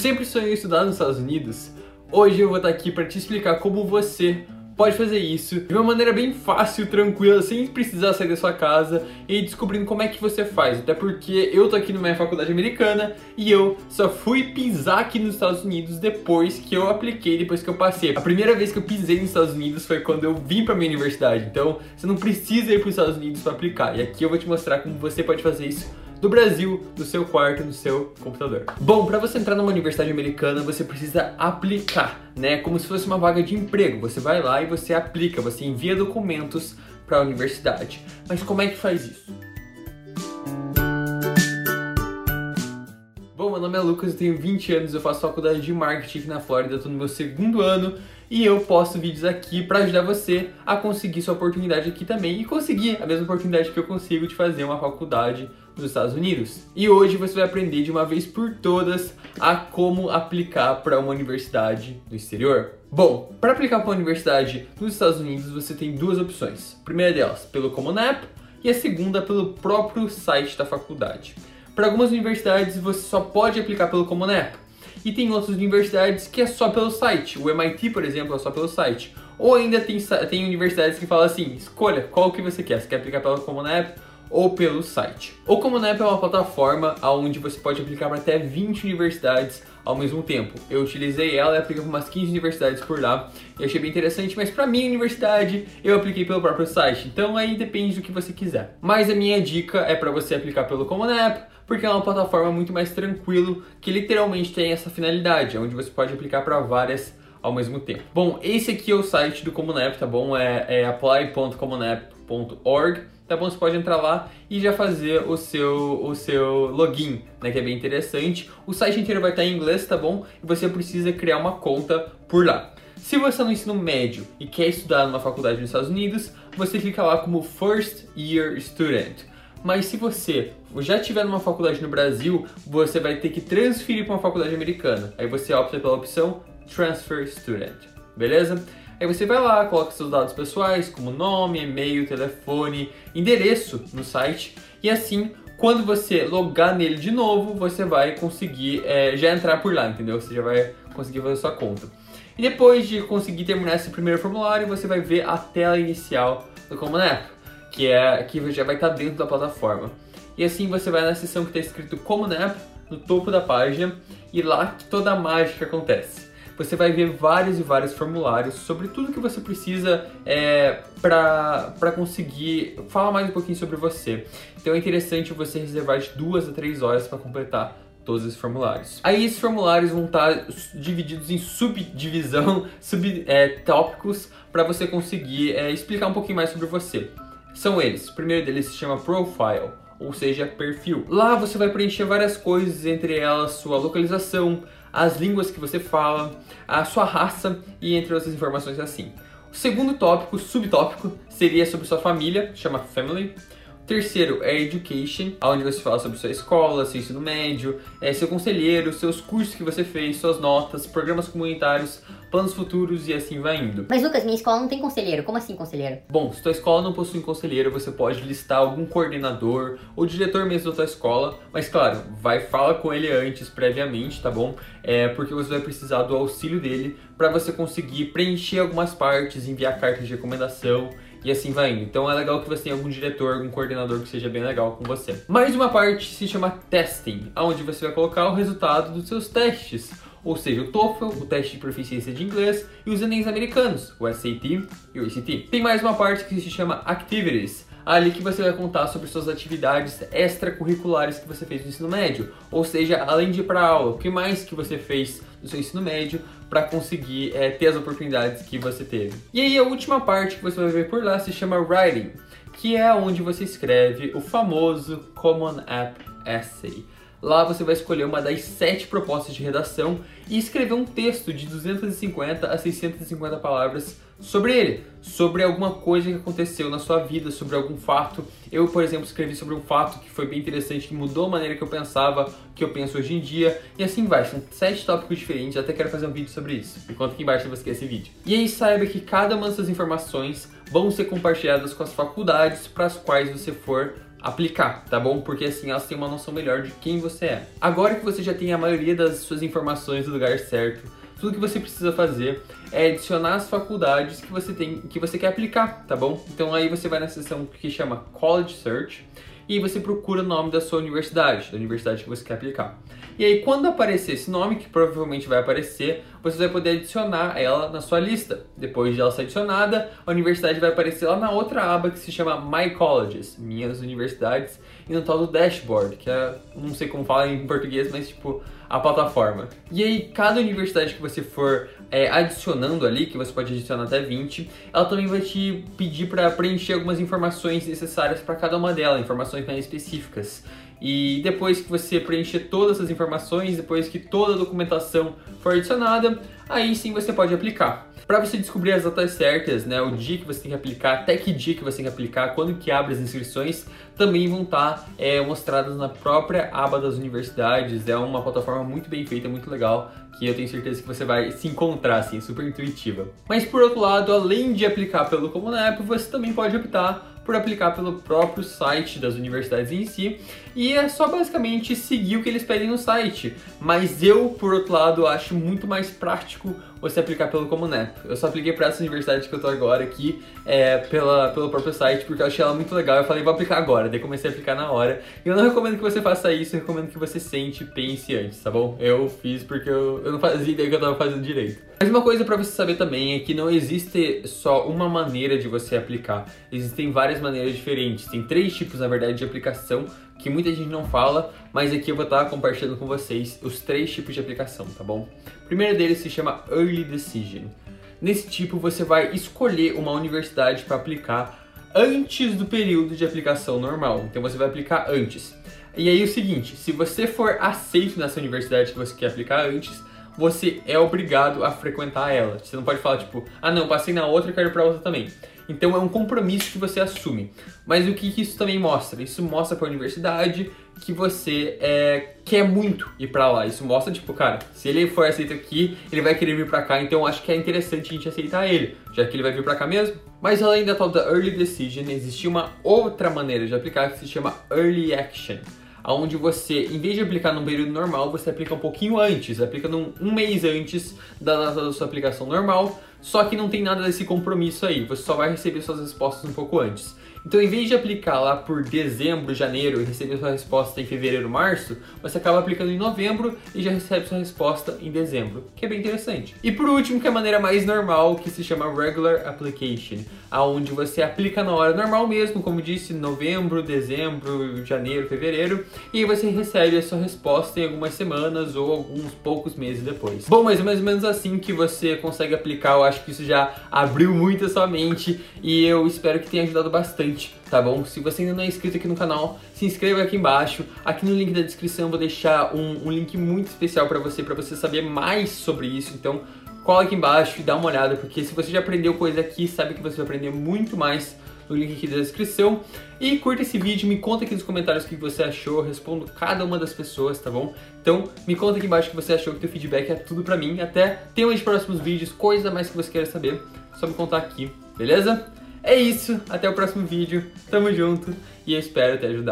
Sempre sonhei estudar nos Estados Unidos? Hoje eu vou estar aqui para te explicar como você pode fazer isso de uma maneira bem fácil, tranquila, sem precisar sair da sua casa e descobrindo como é que você faz. Até porque eu tô aqui numa faculdade americana e eu só fui pisar aqui nos Estados Unidos depois que eu apliquei, depois que eu passei. A primeira vez que eu pisei nos Estados Unidos foi quando eu vim para minha universidade. Então, você não precisa ir para os Estados Unidos para aplicar. E aqui eu vou te mostrar como você pode fazer isso do Brasil, do seu quarto, no seu computador. Bom, para você entrar numa universidade americana, você precisa aplicar, né? Como se fosse uma vaga de emprego. Você vai lá e você aplica, você envia documentos para a universidade. Mas como é que faz isso? Bom, meu nome é Lucas, eu tenho 20 anos, eu faço faculdade de marketing na Flórida, estou no meu segundo ano e eu posto vídeos aqui para ajudar você a conseguir sua oportunidade aqui também e conseguir a mesma oportunidade que eu consigo de fazer uma faculdade nos Estados Unidos. E hoje você vai aprender de uma vez por todas a como aplicar para uma universidade no exterior. Bom, para aplicar para uma universidade nos Estados Unidos você tem duas opções. A primeira delas pelo Common App e a segunda pelo próprio site da faculdade. Para algumas universidades você só pode aplicar pelo Common App e tem outras universidades que é só pelo site. O MIT, por exemplo, é só pelo site. Ou ainda tem, tem universidades que falam assim, escolha qual que você quer. Você quer aplicar pelo Common App ou pelo site. O Common App é uma plataforma onde você pode aplicar para até 20 universidades ao mesmo tempo. Eu utilizei ela e apliquei para umas 15 universidades por lá e achei bem interessante, mas para minha universidade eu apliquei pelo próprio site. Então aí depende do que você quiser. Mas a minha dica é para você aplicar pelo Common App porque é uma plataforma muito mais tranquilo, que literalmente tem essa finalidade, onde você pode aplicar para várias ao mesmo tempo. Bom, esse aqui é o site do Common App, tá bom? É, é tá bom? Você pode entrar lá e já fazer o seu, o seu login, né? Que é bem interessante. O site inteiro vai estar em inglês, tá bom? E você precisa criar uma conta por lá. Se você é no ensino médio e quer estudar numa faculdade nos Estados Unidos, você fica lá como First Year Student. Mas se você já estiver numa faculdade no Brasil, você vai ter que transferir para uma faculdade americana. Aí você opta pela opção Transfer Student, beleza? Aí você vai lá, coloca seus dados pessoais, como nome, e-mail, telefone, endereço no site, e assim, quando você logar nele de novo, você vai conseguir é, já entrar por lá, entendeu? Você já vai conseguir fazer sua conta. E depois de conseguir terminar esse primeiro formulário, você vai ver a tela inicial do Common App que é que já vai estar dentro da plataforma. E assim você vai na seção que está escrito Common App no topo da página e lá que toda a mágica acontece. Você vai ver vários e vários formulários sobre tudo que você precisa é, para conseguir falar mais um pouquinho sobre você. Então é interessante você reservar de duas a três horas para completar todos esses formulários. Aí esses formulários vão estar divididos em subdivisão, subtópicos, é, para você conseguir é, explicar um pouquinho mais sobre você são eles. O primeiro deles se chama Profile, ou seja, perfil. Lá você vai preencher várias coisas, entre elas sua localização, as línguas que você fala, a sua raça e entre outras informações assim. O segundo tópico, subtópico, seria sobre sua família, chama Family. Terceiro é Education, onde você fala sobre sua escola, seu ensino médio, é, seu conselheiro, seus cursos que você fez, suas notas, programas comunitários, planos futuros e assim vai indo. Mas Lucas, minha escola não tem conselheiro. Como assim conselheiro? Bom, se tua escola não possui conselheiro, você pode listar algum coordenador ou diretor mesmo da tua escola, mas claro, vai fala com ele antes, previamente, tá bom? É porque você vai precisar do auxílio dele para você conseguir preencher algumas partes, enviar cartas de recomendação e assim vai indo. Então é legal que você tenha algum diretor, algum coordenador que seja bem legal com você. Mais uma parte se chama testing, onde você vai colocar o resultado dos seus testes. Ou seja, o TOEFL, o teste de proficiência de inglês, e os Enems americanos, o SAT e o ACT. Tem mais uma parte que se chama Activities, ali que você vai contar sobre suas atividades extracurriculares que você fez no ensino médio, ou seja, além de ir para aula, o que mais que você fez no seu ensino médio para conseguir é, ter as oportunidades que você teve. E aí a última parte que você vai ver por lá se chama Writing, que é onde você escreve o famoso Common App Essay. Lá você vai escolher uma das sete propostas de redação e escrever um texto de 250 a 650 palavras sobre ele, sobre alguma coisa que aconteceu na sua vida, sobre algum fato. Eu, por exemplo, escrevi sobre um fato que foi bem interessante, que mudou a maneira que eu pensava, que eu penso hoje em dia, e assim vai. São sete tópicos diferentes, até quero fazer um vídeo sobre isso. Conta aqui embaixo você quer esse vídeo. E aí saiba que cada uma dessas informações vão ser compartilhadas com as faculdades para as quais você for aplicar, tá bom? Porque assim elas têm uma noção melhor de quem você é. Agora que você já tem a maioria das suas informações no lugar certo, tudo que você precisa fazer é adicionar as faculdades que você tem, que você quer aplicar, tá bom? Então aí você vai na seção que chama College Search e você procura o nome da sua universidade, da universidade que você quer aplicar. E aí, quando aparecer esse nome, que provavelmente vai aparecer, você vai poder adicionar ela na sua lista. Depois de ela ser adicionada, a universidade vai aparecer lá na outra aba que se chama My Colleges, Minhas Universidades, e no tal do Dashboard, que é, não sei como fala em português, mas tipo, a plataforma. E aí, cada universidade que você for é, adicionando ali, que você pode adicionar até 20, ela também vai te pedir para preencher algumas informações necessárias para cada uma delas, informações mais específicas. E depois que você preencher todas as informações, depois que toda a documentação for adicionada, aí sim você pode aplicar. Para você descobrir as datas certas, né, o dia que você tem que aplicar, até que dia que você tem que aplicar, quando que abre as inscrições, também vão estar tá, é, mostradas na própria aba das universidades. É uma plataforma muito bem feita, muito legal, que eu tenho certeza que você vai se encontrar, assim, super intuitiva. Mas por outro lado, além de aplicar pelo Common App, você também pode optar por aplicar pelo próprio site das universidades em si, e é só basicamente seguir o que eles pedem no site. Mas eu, por outro lado, acho muito mais prático você aplicar pelo Common App. Eu só apliquei para essa universidade que eu tô agora aqui, é, pela, pelo próprio site, porque eu achei ela muito legal. Eu falei, vou aplicar agora, daí comecei a aplicar na hora. E eu não recomendo que você faça isso, eu recomendo que você sente e pense antes, tá bom? Eu fiz porque eu, eu não fazia ideia que eu tava fazendo direito. Mas uma coisa para você saber também é que não existe só uma maneira de você aplicar. Existem várias maneiras diferentes. Tem três tipos, na verdade, de aplicação que muita gente não fala, mas aqui eu vou estar compartilhando com vocês os três tipos de aplicação, tá bom? O primeiro deles se chama Early Decision. Nesse tipo, você vai escolher uma universidade para aplicar antes do período de aplicação normal. Então você vai aplicar antes. E aí o seguinte, se você for aceito nessa universidade que você quer aplicar antes, você é obrigado a frequentar ela. Você não pode falar tipo, ah não, passei na outra quero ir pra outra também. Então é um compromisso que você assume. Mas o que, isso também mostra? Isso mostra para a universidade que você é, quer muito ir para lá. Isso mostra, tipo, cara, se ele for aceito aqui, ele vai querer vir para cá, então acho que é interessante a gente aceitar ele, já que ele vai vir para cá mesmo. Mas além da tal da Early Decision, existe uma outra maneira de aplicar que se chama Early Action onde você, em vez de aplicar num período normal, você aplica um pouquinho antes, aplica num, um mês antes da data da sua aplicação normal, só que não tem nada desse compromisso aí, você só vai receber suas respostas um pouco antes. Então, em vez de aplicar lá por dezembro, janeiro e receber sua resposta em fevereiro, março, você acaba aplicando em novembro e já recebe sua resposta em dezembro, que é bem interessante. E por último, que é a maneira mais normal, que se chama Regular Application, aonde você aplica na hora normal mesmo, como disse, novembro, dezembro, janeiro, fevereiro, e você recebe a sua resposta em algumas semanas ou alguns poucos meses depois. Bom, mas é mais ou menos assim que você consegue aplicar, eu acho que isso já abriu muito a sua mente e eu espero que tenha ajudado bastante tá bom? Se você ainda não é inscrito aqui no canal, se inscreva aqui embaixo. Aqui no link da descrição eu vou deixar um, um link muito especial para você, para você saber mais sobre isso. Então, cola aqui embaixo e dá uma olhada, porque se você já aprendeu coisa aqui, sabe que você vai aprender muito mais no link aqui da descrição. E curta esse vídeo, me conta aqui nos comentários o que você achou, respondo cada uma das pessoas, tá bom? Então, me conta aqui embaixo o que você achou, que teu feedback é tudo pra mim. Até tem uns próximos vídeos, coisa mais que você queira saber, só me contar aqui, beleza? É isso, até o próximo vídeo, tamo junto e eu espero te ajudar.